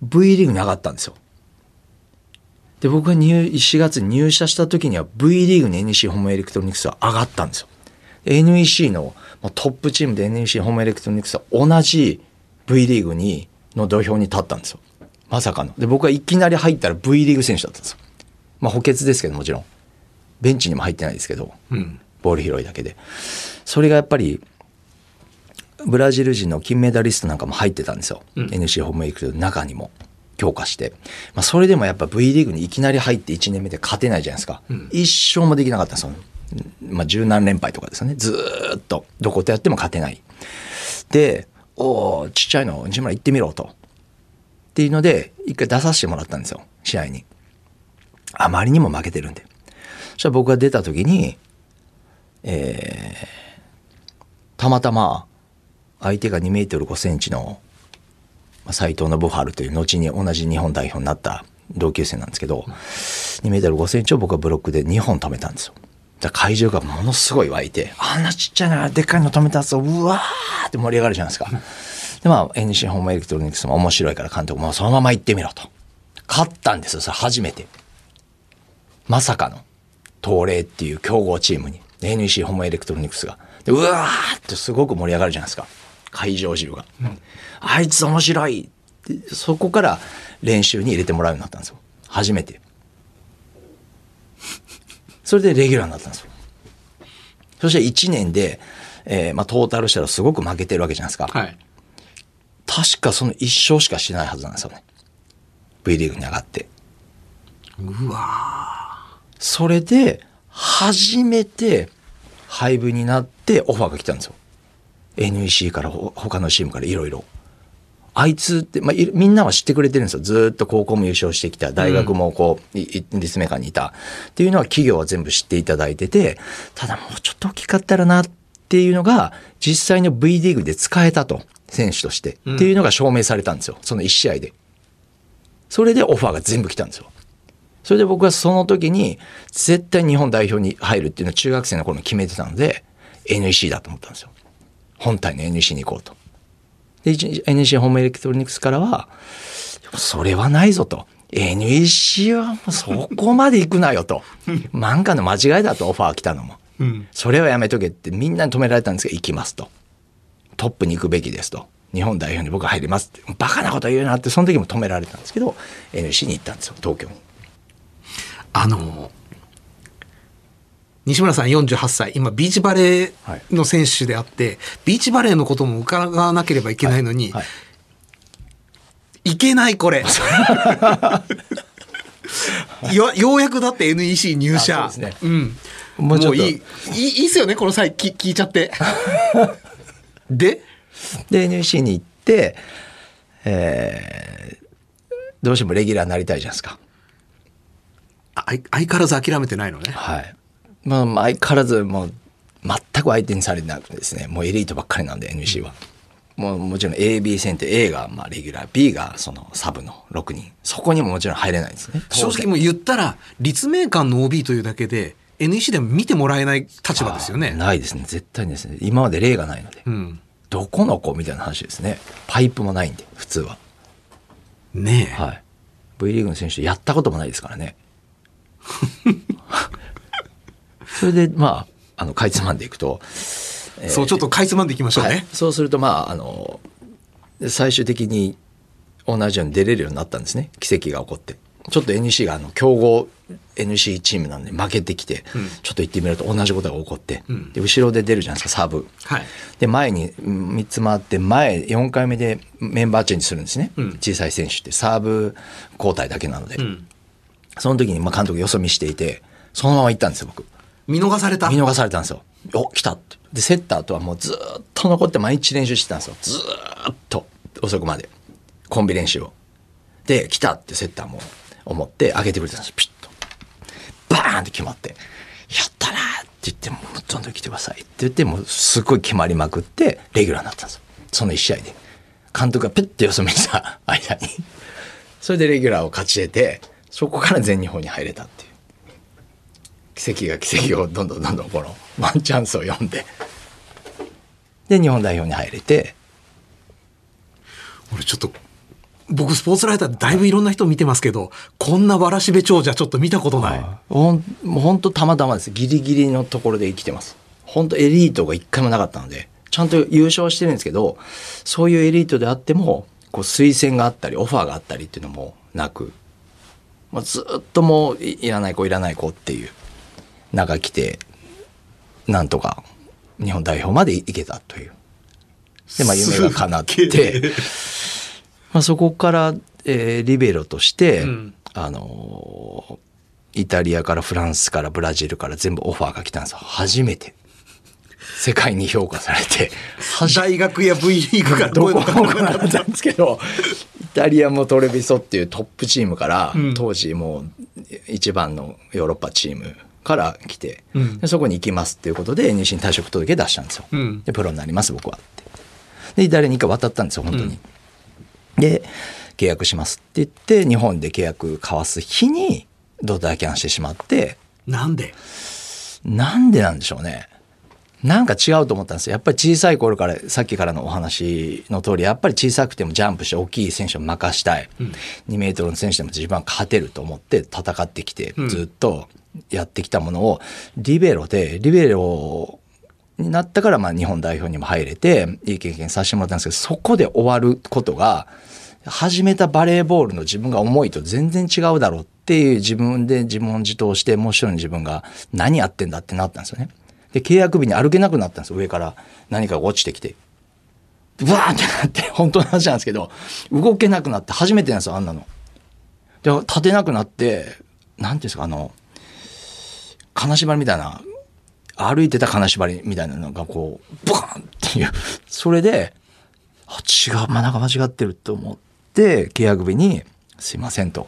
V リーグに上がったんですよ。で、僕が入4月に入社した時には V リーグに NEC ホームエレクトロニクスは上がったんですよ。で NEC のトップチームで NEC ホームエレクトロニクスは同じ V リーグにの土俵に立ったんですよ。まさかの。で、僕はいきなり入ったら V リーグ選手だったんですよ。まあ補欠ですけどもちろん。ベンチにも入ってないですけど。うん。ボール拾いだけで。それがやっぱり、ブラジル人の金メダリストなんかも入ってたんですよ。NC ホームエレクトの中にも強化して。まあ、それでもやっぱ V リーグにいきなり入って1年目で勝てないじゃないですか。一生もできなかったんですよ。まあ、十何連敗とかですよね。ずーっと、どことやっても勝てない。で、おーちっちゃいの、西村行ってみろと。っていうので、一回出させてもらったんですよ。試合に。あまりにも負けてるんで。そしたら僕が出た時に、えーたまたま相手が2メートル5センチのまあ斉藤信春という後に同じ日本代表になった同級生なんですけど、2メートル5センチを僕はブロックで2本止めたんですよ。だ会場がものすごい湧いて、あんなちっちゃいな、でっかいの止めたぞ、うわーって盛り上がるじゃないですか。で、まあ、NC ホームエレクトロニクスも面白いから監督もそのまま行ってみろと。勝ったんですよ、それ初めて。まさかの東レっていう強豪チームに NEC ホームエレクトロニクスがでうわーってすごく盛り上がるじゃないですか会場中が、あいつ面白い。ってそこから練習に入れてもらうようになったんですよ。初めて。それでレギュラーになったんですよ。そして1年で、えーまあ、トータルしたらすごく負けてるわけじゃないですか、はい。確かその1勝しかしてないはずなんですよね。V リーグに上がって。うわそれで、初めて配分になってオファーが来たんですよ。NEC からほ他のチームからいろいろ。あいつって、まあ、いみんなは知ってくれてるんですよ。ずーっと高校も優勝してきた。大学もこう、いい立命館にいた。っていうのは企業は全部知っていただいてて、ただもうちょっと大きかったらなっていうのが、実際の V リーグで使えたと。選手として。っていうのが証明されたんですよ。その1試合で。それでオファーが全部来たんですよ。それで僕はその時に絶対日本代表に入るっていうのを中学生の頃に決めてたので NEC だと思ったんですよ。本体の NEC に行こうと。で、一 NEC ホームエレクトロニクスからは、それはないぞと。NEC はもうそこまで行くなよと。漫画の間違いだとオファー来たのも。うん。それはやめとけってみんなに止められたんですけど、行きますと。トップに行くべきですと。日本代表に僕は入りますって。バカなこと言うなって、その時も止められたんですけど、NEC に行ったんですよ、東京に。あの、西村さん48歳、今ビーチバレーの選手であって、ビーチバレーのことも伺わなければいけないのに、はいいけないこれ。よようやくだって NEC 入社。うですうん。もうちょっともういい、いいいいっすよね、この際、き聞いちゃって。で、で NEC に行って、えーどうしてもレギュラーになりたいじゃないですか。あ相相変わらず諦めてないのね。はい。まあ、まあ相変わらずもう、全く相手にされてなくてですね、もうエリートばっかりなんで NEC は。もうもちろん AB 戦って A がまあレギュラー、B がそのサブの6人。そこにももちろん入れないんですね。正直もう言ったら、立命館の OB というだけで、NEC でも見てもらえない立場ですよね。ないですね。絶対にですね。今まで例がないので。うん。どこの子みたいな話ですね。パイプもないんで、普通は。ねえ。はい。V リーグの選手やったこともないですからね。それで、まあ、あの、かいつまんでいくと、えーそう、ちょっとかいつまんでいきましょうね。はい、そうするとまああの最終的に同じように出れるようになったんですね。奇跡が起こって。ちょっと NEC があの強豪 NC チームなんで負けてきて、ちょっと行ってみると同じことが起こって、ん。で後ろで出るじゃないですかサーブ。はい。で前にうん3つ回って前4回目でメンバーチェンジするんですね、うん。小さい選手って。サーブ交代だけなので、うん。その時にまあ監督よそ見していてそのまま行ったんですよ僕見逃された。見逃されたんですよ。お来たって。で、セッターとはもうずっと残って毎日練習してたんですよ。ずっと遅くまで。コンビ練習を。で、来たってセッターも思って上げてくれたんですよピッと。バーンって決まって、やったなって言って、もうどんどん来てくださいって言って、もうすごい決まりまくって、レギュラーになったんですよ。その一試合で。監督がペッてよそ見した間に。それでレギュラーを勝ち得て、そこから全日本に入れたっていう。奇跡が奇跡をどんどんどんどんこの ワンチャンスを読んで。で日本代表に入れて。俺ちょっと、僕スポーツライターでだいぶいろんな人見てますけど、こんなわらしべ長者ちょっと見たことない。ほんもうほんとたまたまです。ギリギリのところで生きてます。本当エリートが一回もなかったのでちゃんと優勝してるんですけどそういうエリートであってもこう推薦があったりオファーがあったりっていうのもなく、まあ、ずっともういいらない子いらない子っていう中来てなんとか日本代表まで行けたという。でまあ夢が叶ってまあ、そこから、えーリベロとして、うん。あのーイタリアからフランスからブラジルから全部オファーが来たんですよ。初めて。世界に評価されて。初 大学や V リーグからどこも来なかったんですけどイタリアもトレビソっていうトップチームから、うん。当時もう一番のヨーロッパチームから来て、うん。でそこに行きますっていうことで西に退職届出したんですよ、うん。でプロになります僕はって。でイタリアに一回渡ったんですよ本当に、で契約しますって言って日本で契約交わす日にドタキャンしてしまって。なんで？なんでなんでしょうね。なんか違うと思ったんですよ。やっぱり小さい頃から、さっきからのお話の通り、やっぱり小さくてもジャンプして大きい選手を任したい。2メートルの選手でも自分は勝てると思って戦ってきて、うん。ずっとやってきたものを、リベロで、リベロになったから、まあ日本代表にも入れて、いい経験させてもらったんですけど、そこで終わることが、始めたバレーボールの自分が思いと全然違うだろうっていう自分で自問自答して、もう一人の自分が何やってんだってなったんですよね。で、契約日に歩けなくなったんです。上から何かが落ちてきて。うわーってなって、本当の話なんですけど、動けなくなって初めてなんですよ、あんなの。で、立てなくなって、なんていうんですか、あの、金縛りみたいな、歩いてた金縛りみたいなのがこう、ボカンっていう、それで、あ、違う、まあ、なんか間違ってると思って、契約日に、すいませんと、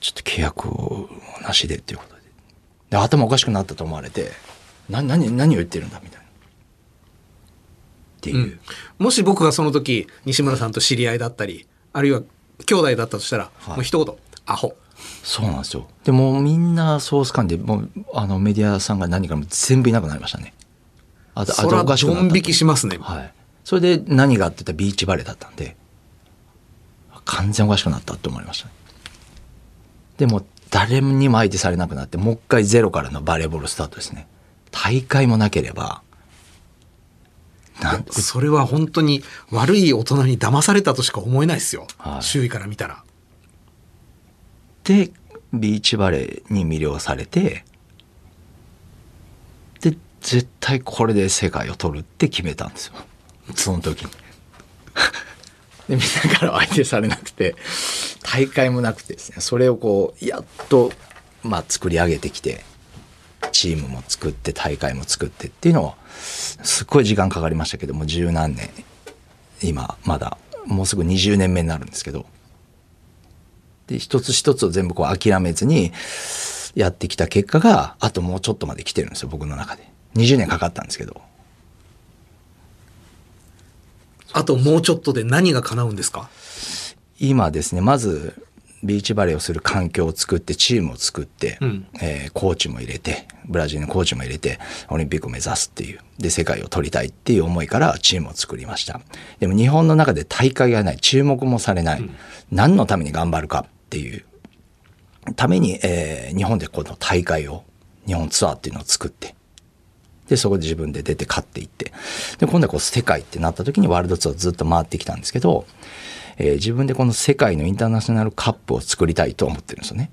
ちょっと契約をなしでっていうことで。で、頭おかしくなったと思われて、な、何、何を言ってるんだみたいな。っていう。うんもし僕がその時西村さんと知り合いだったりあるいは兄弟だったとしたら、はいもう一言「アホそうなんですよ。でもうみんなソース感で、もう、あの、メディアさんが何かも全部いなくなりましたね。あ」と、あとおかしくなった引きしますね、はい。それで何があって言ったらビーチバレーだったんで、完全おかしくなったって思いましたね。でも、誰にも相手されなくなって、もう一回ゼロからのバレーボールスタートですね。大会もなければ、なんそれは本当に悪い大人に騙されたとしか思えないですよ、はい周囲から見たらでビーチバレーに魅了されてで絶対これで世界を取るって決めたんですよ。その時に。でみんなから相手されなくて大会もなくてですね。それをこうやっとまあ作り上げてきてチームも作って大会も作ってっていうのをすっごい時間かかりましたけども十何年今まだもうすぐ20年目になるんですけどで一つ一つを全部こう諦めずにやってきた結果があともうちょっとまで来てるんですよ僕の中で。20年かかったんですけど。あともうちょっとで何が叶うんですか？今ですねまずビーチバレーをする環境を作ってチームを作って、うん。えーコーチも入れてブラジルのコーチも入れてオリンピックを目指すっていうで世界を取りたいっていう思いからチームを作りました。でも日本の中で大会がない。注目もされない、何のために頑張るかっていうために、えー日本でこの大会を日本ツアーっていうのを作ってでそこで自分で出て勝っていってで今度はこう世界ってなった時にワールドツアーずっと回ってきたんですけど、えー自分でこの世界のインターナショナルカップを作りたいと思ってるんですよね。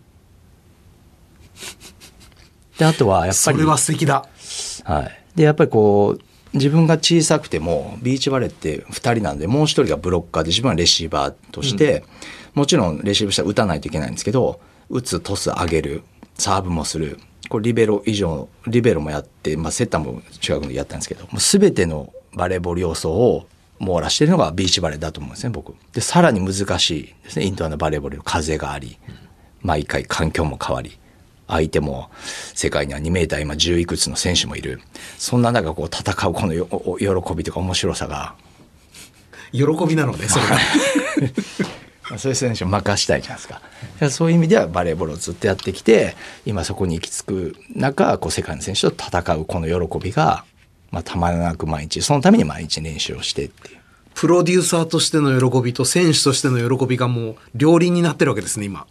であとはやっぱりそれは素敵だ。はい、でやっぱりこう自分が小さくてもビーチバレーって2人なんでもう1人がブロッカーで自分はレシーバーとして、もちろんレシーブしたら打たないといけないんですけど打つトス上げるサーブもするこれリベロ以上リベロもやって、まあ、セッターも中学の時やったんですけどもう全てのバレーボール要素を網羅してるのがビーチバレーだと思うんですね僕。でさらに難しいですねインドアのバレーボール風があり毎回環境も変わり相手も世界には2メーター今10いくつの選手もいるそんな中こう戦うこの喜びとか面白さが喜びなのね、それが。まあそういう選手を任したいじゃないですかそういう意味ではバレーボールをずっとやってきて今そこに行き着く中こう世界の選手と戦うこの喜びが、まあ、たまらなく毎日そのために毎日練習をしてっていうプロデューサーとしての喜びと選手としての喜びがもう両輪になってるわけですね、今。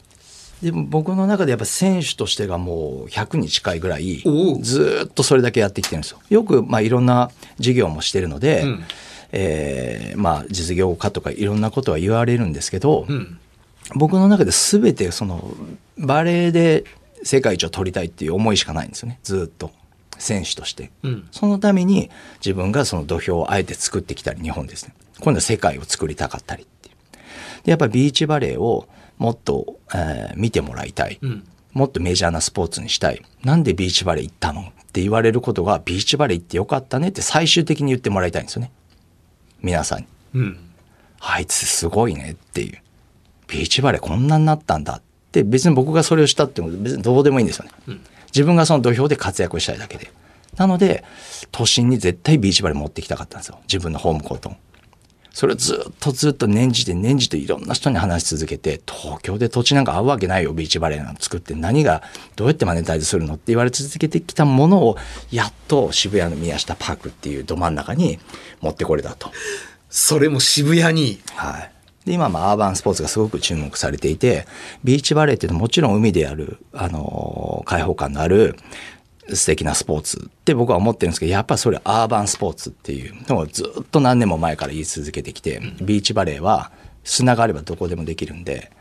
でも僕の中でやっぱ選手としてがもう100に近いぐらいずーっとそれだけやってきてるんですよ。よくまあいろんな授業もしてるので、うんえーまあ実業家とかいろんなことは言われるんですけど、うん。僕の中で全てそのバレーで世界一を取りたいっていう思いしかないんですよねずーっと選手として。うん。そのために自分がその土俵をあえて作ってきたり日本ですね。今度は世界を作りたかったりっていう。でやっぱりビーチバレーをもっと、えー見てもらいたい、うん。もっとメジャーなスポーツにしたい。なんでビーチバレー行ったのって言われることがビーチバレー行ってよかったねって最終的に言ってもらいたいんですよね。皆さんに。うん。あいつすごいねっていう。ビーチバレーこんなになったんだって別に僕がそれをしたっても別にどうでもいいんですよね、自分がその土俵で活躍したいだけでなので都心に絶対ビーチバレー持ってきたかったんですよ自分のホームコートをそれをずっとずっと念じて念じていろんな人に話し続けて東京で土地なんか合うわけないよビーチバレーなんて作って何がどうやってマネタイズするのって言われ続けてきたものをやっと渋谷の宮下パークっていうど真ん中に持ってこれたと。それも渋谷に。はい。で、今、まあ、アーバンスポーツがすごく注目されていて、ビーチバレーっていうのはもちろん海でやる、あの開放感のある素敵なスポーツって僕は思ってるんですけど、やっぱそれアーバンスポーツっていうのをずっと何年も前から言い続けてきて、ビーチバレーは砂があればどこでもできるんで、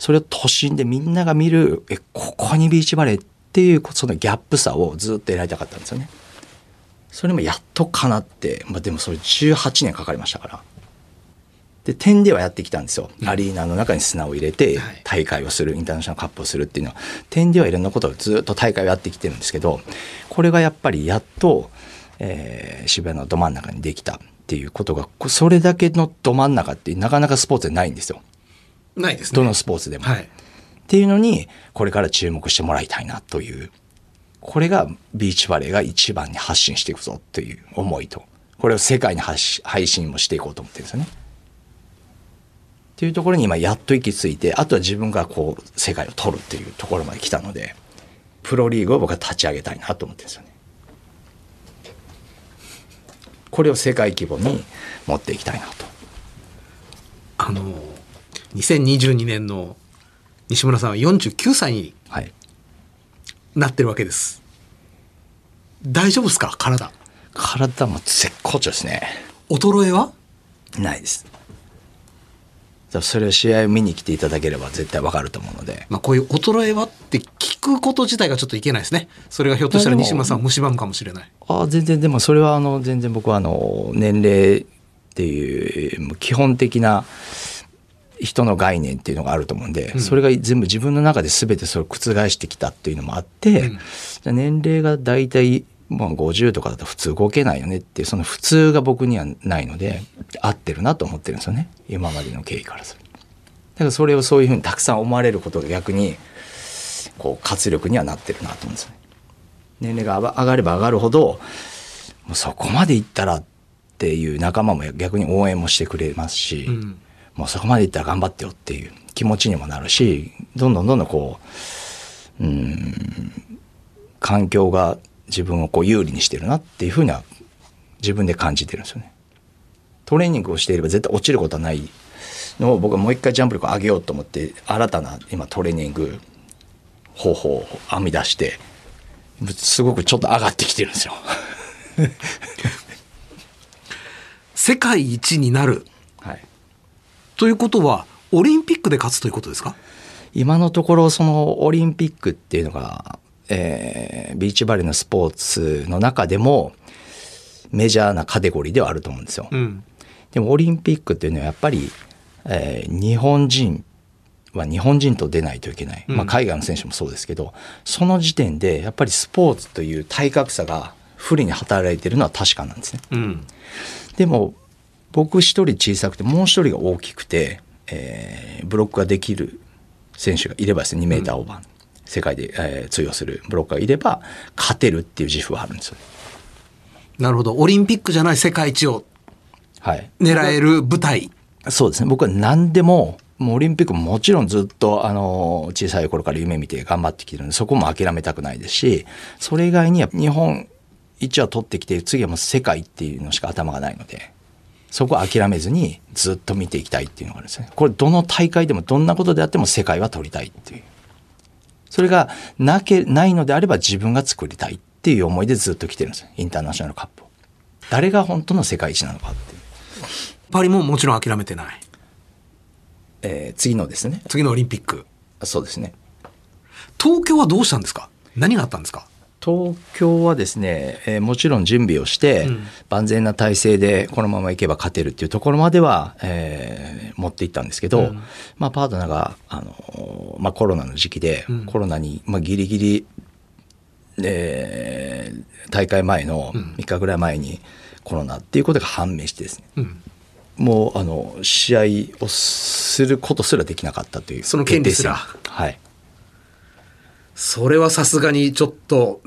それを都心でみんなが見る、え、ここにビーチバレーっていう、そのギャップさをずっとやりたかったんですよね。それもやっとかなって、まあ、でもそれ18年かかりましたから。で点ではやってきたんですよ、アリーナの中に砂を入れてはい大会をするインターナショナルカップをするっていうのは点ではいろんなことをずっと大会をやってきてるんですけどこれがやっぱりやっと、えー渋谷のど真ん中にできたっていうことがこそれだけのど真ん中ってなかなかスポーツでないんですよないですね。どのスポーツでも。はい。っていうのにこれから注目してもらいたいなというこれがビーチバレーが一番に発信していくぞという思いとこれを世界に配信もしていこうと思ってるんですよね。っていうところに今やっと行き着いてあとは自分がこう世界を取るっていうところまで来たのでプロリーグを僕は立ち上げたいなと思ってるんですよね。これを世界規模に持っていきたいなと。あの、2022年の西村さんは49歳にはい。なってるわけです。大丈夫ですか？体。体も絶好調ですね。衰えは？ないです。それを試合を見に来ていただければ絶対わかると思うので。まあこういう衰えはって聞くこと自体がちょっといけないですね。それがひょっとしたら西村さんを蝕むかもしれない。ああ全然でもそれはあの全然僕はあの年齢っていう基本的な人の概念っていうのがあると思うんで、それが全部自分の中で全てそれを覆してきたっていうのもあって、うんじゃあ年齢が大体まあ50とかだと普通動けないよねっていうその普通が僕にはないので合ってるなと思ってるんですよね今までの経緯からすると。だからそれをそういうふうにたくさん思われることが逆にこう活力にはなってるなと思うんですよね。年齢が上がれば上がるほどもうそこまで行ったらっていう仲間も逆に応援もしてくれますし、うんもうそこまで行ったら頑張ってよっていう気持ちにもなるしどんどんどんどんこううん環境が自分をこう有利にしてるなっていうふうには自分で感じてるんですよね。トレーニングをしていれば絶対落ちることはないのを僕はもう一回ジャンプ力を上げようと思って新たな今トレーニング方法を編み出してすごくちょっと上がってきてるんですよ。世界一になるはい、ということは、オリンピックで勝つということですか？今のところそのオリンピックっていうのが、えービーチバレーのスポーツの中でもメジャーなカテゴリーではあると思うんですよ。うん。でもオリンピックっていうのはやっぱり、えー日本人は日本人と出ないといけない、うんまあ、海外の選手もそうですけどその時点でやっぱりスポーツという体格差が不利に働いてるのは確かなんですね。うん。でも僕一人小さくてもう一人が大きくて、えーブロックができる選手がいればですね2メーターオーバー、世界で、えー通用するブロッカーがいれば勝てるっていう自負はあるんですよ。なるほど。オリンピックじゃない世界一をはい、狙える舞台。そうですね僕は何でももうオリンピックももちろんずっとあの小さい頃から夢見て頑張ってきてるんでそこも諦めたくないですしそれ以外には日本一は取ってきて次はもう世界っていうのしか頭がないのでそこは諦めずにずっと見ていきたいっていうのがあるんですねこれどの大会でもどんなことであっても世界は取りたいっていうそれがなけないのであれば自分が作りたいっていう思いでずっと来てるんですよ。インターナショナルカップを。誰が本当の世界一なのかっていう、パリももちろん諦めてない。えー次のですね。次のオリンピック。そうですね。東京はどうしたんですか？何があったんですか？東京はですね、えーもちろん準備をして、うん。万全な体制でこのままいけば勝てるっていうところまでは、えー持っていったんですけど、うん。まあ、パートナーが、あのーまあ、コロナの時期で、うん。コロナに、まあ、ギリギリ、えー大会前のうん。3日ぐらい前にコロナっていうことが判明してですね。うん。もうあの試合をすることすらできなかったというその権利すら。はい。それはさすがにちょっと、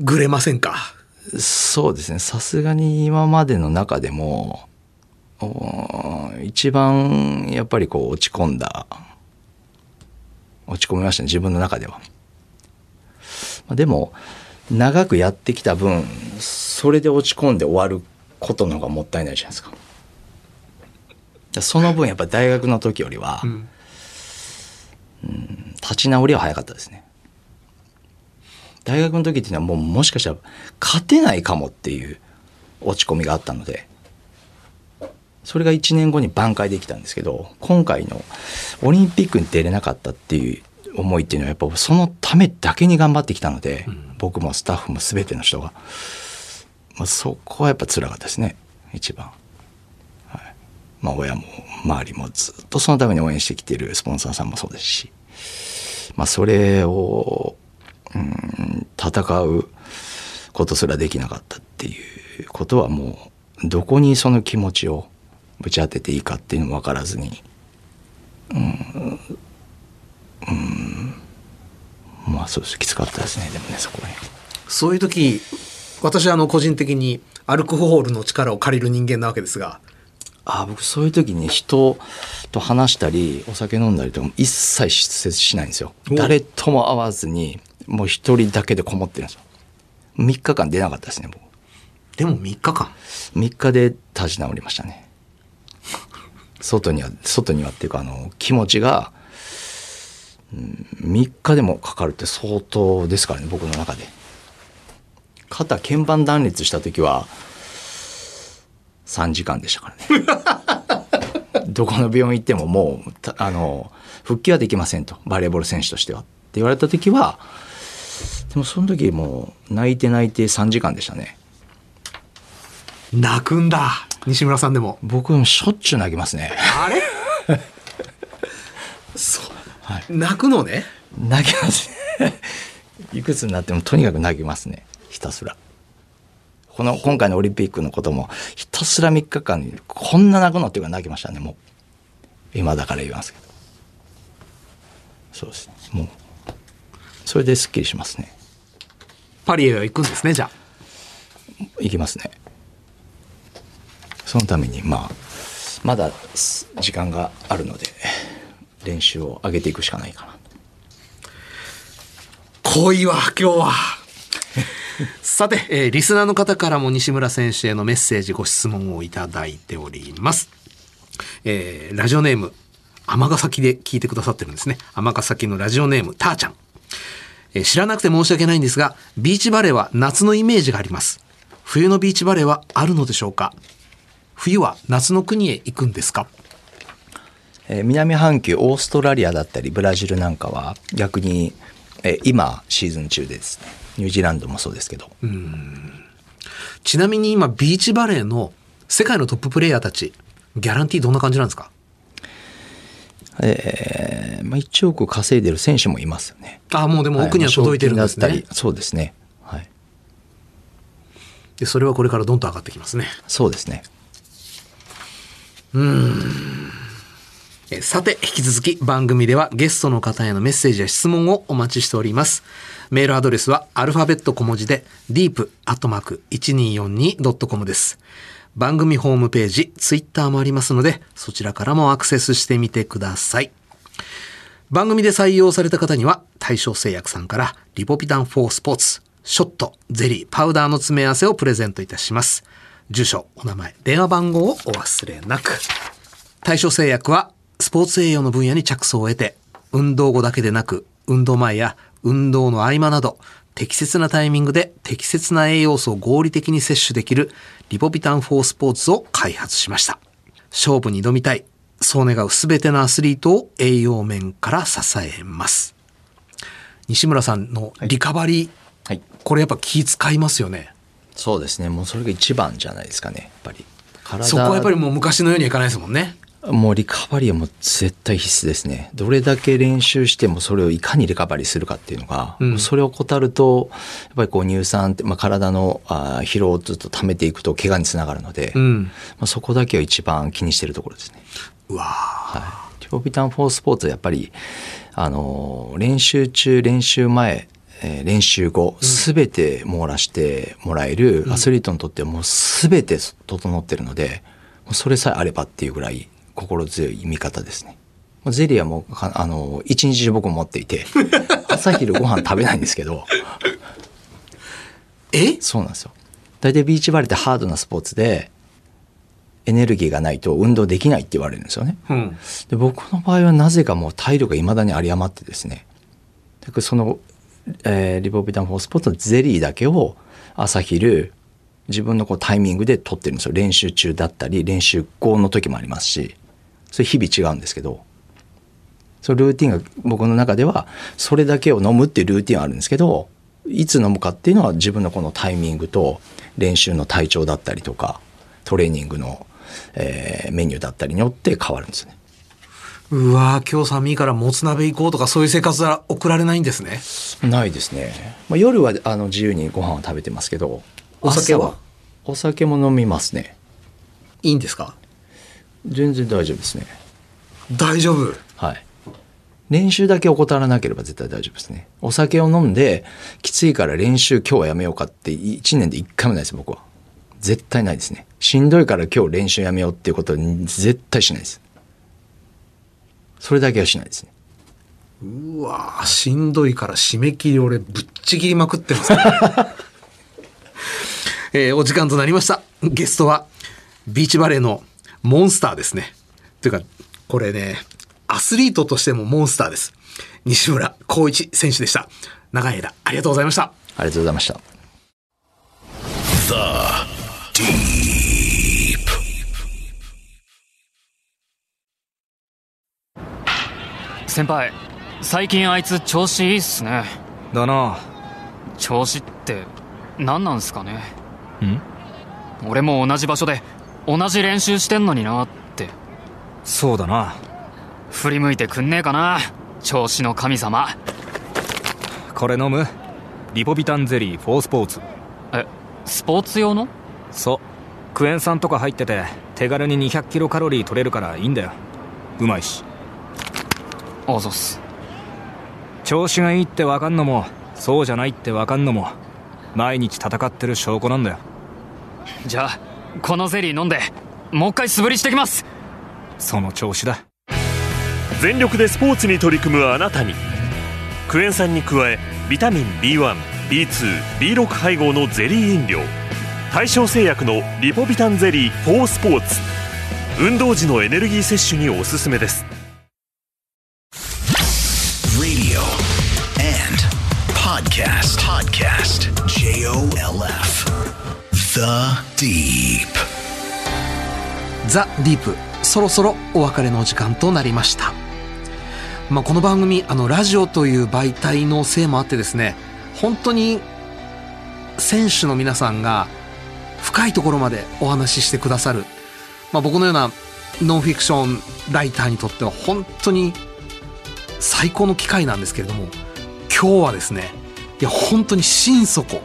ぐれませんか？そうですねさすがに今までの中でも一番やっぱりこう落ち込んだ落ち込みましたね自分の中では。まあでも長くやってきた分それで落ち込んで終わることの方がもったいないじゃないですか。その分やっぱ大学の時よりは、うん。立ち直りは早かったですね。大学の時っていうのはもうもしかしたら勝てないかもっていう落ち込みがあったので、それが1年後に挽回できたんですけど、今回のオリンピックに出れなかったっていう思いっていうのはやっぱそのためだけに頑張ってきたので、僕もスタッフも全ての人が、まあ、そこはやっぱ辛かったですね、一番。はい。まあ親も周りもずっとそのために応援してきてるスポンサーさんもそうですし、まあそれを、うん、戦うことすらできなかったっていうことはもうどこにその気持ちをぶち当てていいかっていうのも分からずに。うん、うん、まあそうです。きつかったですね。でもねそこはね。そういう時、私はあの個人的にアルコホールの力を借りる人間なわけですが、あ僕そういう時に人と話したりお酒飲んだりとかも一切出世しないんですよ。お。誰とも会わずにもう一人だけでこもってるんですよ。3日間出なかったですね僕。でも3日間。3日で立ち直りましたね。外には外にはっていうかあの気持ちが、うん、3日でもかかるって相当ですからね僕の中で。肩鍵盤断裂した時は3時間でしたからね。どこの病院行ってももうたあの復帰はできませんと。バレーボール選手としては。って言われた時はでもその時もう泣いて泣いて3時間でしたね。泣くんだ。西村さんでも。僕もしょっちゅう泣きますね。あれ？そう。はい。泣くのね？泣きますね。いくつになってもとにかく泣きますね。ひたすら。この今回のオリンピックのことも。ひたすら3日間こんな泣くのっていうか泣きましたねもう。今だから言いますけど。そうです。ねもうそれですっきりしますねパリへは行くんですね、じゃあ。行きますねそのためにまあまだす時間があるので練習を上げていくしかないかな濃いわ、今日は。さて、えーリスナーの方からも西村選手へのメッセージ、ご質問をいただいております。えーラジオネーム、尼崎で聞いてくださってるんですね。尼崎のラジオネーム、たーちゃん。えー知らなくて申し訳ないんですが、ビーチバレーは夏のイメージがあります。冬のビーチバレーはあるのでしょうか？冬は夏の国へ行くんですか？えー南半球オーストラリアだったりブラジルなんかは逆に、えー今シーズン中でですね。ニュージーランドもそうですけど、ちなみに今、ビーチバレーの世界のトッププレイヤーたち、ギャランティーどんな感じなんですか？えーまあ、1億稼いでる選手もいますよねあ、もうでも奥には届いてるんですね。はいそうですねはいでそれはこれからどんどん上がってきますね。そうですねえーさて、引き続き番組ではゲストの方へのメッセージや質問をお待ちしております。メールアドレスはアルファベット小文字で deep.1242.com です。番組ホームページ、ツイッターもありますので、そちらからもアクセスしてみてください。番組で採用された方には、大正製薬さんからリポビタン4スポーツ、ショット、ゼリー、パウダーの詰め合わせをプレゼントいたします。住所、お名前、電話番号をお忘れなく。大正製薬はスポーツ栄養の分野に着想を得て、運動後だけでなく、運動前や運動の合間など、適切なタイミングで適切な栄養素を合理的に摂取できるリポビタン4スポーツを開発しました。勝負に挑みたい、そう願うすべてのアスリートを栄養面から支えます。西村さんのリカバリー、はいこれやっぱ気使いますよね。そうですねもうそれが一番じゃないですかねやっぱり体そこはやっぱりもう昔のようにはいかないですもんね。もうリカバリーはもう絶対必須ですね。どれだけ練習してもそれをいかにリカバリーするかっていうのが、うんそれを怠ると、やっぱりこう乳酸って、まあ、体のあー疲労をずっと溜めていくと怪我につながるので、うん。まあ、そこだけを一番気にしてるところですね。うわーはい。リポビタン4スポーツはやっぱり、あのー練習中、練習前、えー練習後、すべて網羅してもらえるアスリートにとってはもうすべて整ってるので、それさえあればっていうぐらい心強い味方ですね。ゼリーはもあのー一日中僕も持っていて、朝昼ご飯食べないんですけど、え？そうなんですよ。大体ビーチバレーってハードなスポーツで、エネルギーがないと運動できないって言われるんですよね。うん。で僕の場合はなぜかもう体力が未だに有り余ってですねその、えーリポビタン4スポーツのゼリーだけを朝昼自分のこうタイミングで取ってるんですよ練習中だったり練習後の時もありますしそれ日々違うんですけどそのルーティンが僕の中ではそれだけを飲むっていうルーティンはあるんですけどいつ飲むかっていうのは自分のこのタイミングと練習の体調だったりとかトレーニングの、えーメニューだったりによって変わるんですね。うわー今日寒いからもつ鍋行こうとかそういう生活は送られないんですね。ないですね、まあ、夜はあの自由にご飯を食べてますけどお酒は？朝お酒も飲みますねいいんですか？全然大丈夫ですね。大丈夫？はい。練習だけ怠らなければ絶対大丈夫ですね。お酒を飲んできついから練習今日はやめようかって1年で1回もないです僕は。絶対ないですね。しんどいから今日練習やめようっていうことは絶対しないです。それだけはしないですね。うわーしんどいから締め切り俺ぶっちぎりまくってますね。えーお時間となりました。ゲストはビーチバレーのモンスターですね。というか、これね、アスリートとしてもモンスターです。西村光一選手でした。長い間ありがとうございました。ありがとうございました The Deep. 先輩最近あいつ調子いいっすねだな調子って何なんすかねん？俺も同じ場所で同じ練習してんのになって。そうだな。振り向いてくんねえかな調子の神様。これ飲む？リポビタンゼリー4スポーツ。えスポーツ用の？そう。クエン酸とか入ってて手軽に200キロカロリー取れるからいいんだよ。うまいし。あざっす。調子がいいってわかんのもそうじゃないってわかんのも毎日戦ってる証拠なんだよ。じゃあこのゼリー飲んでもう一回素振りしてきます。その調子だ。全力でスポーツに取り組むあなたにクエン酸に加えビタミン B1B2B6 配合のゼリー飲料大正製薬のリポビタンゼリー4スポーツ運動時のエネルギー摂取におすすめです。Radio and podcast. Podcast. J O L F. The Deep. ザ・ディープそろそろお別れの時間となりました、まあ、この番組あのラジオという媒体のせいもあってですね本当に選手の皆さんが深いところまでお話ししてくださる、まあ、僕のようなノンフィクションライターにとっては本当に最高の機会なんですけれども今日はですねいや本当に心底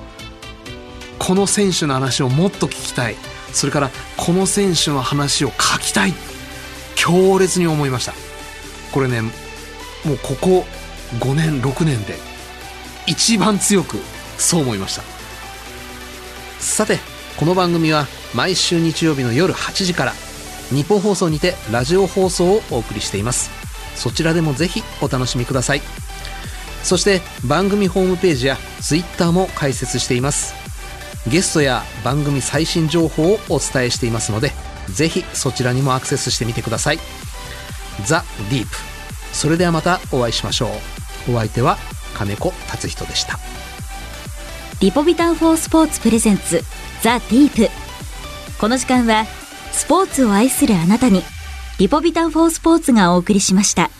この選手の話をもっと聞きたい。それからこの選手の話を書きたい。強烈に思いました。これねもうここ5年6年で一番強くそう思いました。さてこの番組は毎週日曜日の夜8時から日本放送にてラジオ放送をお送りしています。そちらでもぜひお楽しみください。そして番組ホームページや Twitter も開設しています。ゲストや番組最新情報をお伝えしていますのでぜひそちらにもアクセスしてみてください。ザ・ディープ。それではまたお会いしましょう。お相手は金子達人でした。リポビタン4スポーツプレゼンツザ・ディープ。この時間はスポーツを愛するあなたにリポビタン4スポーツがお送りしました。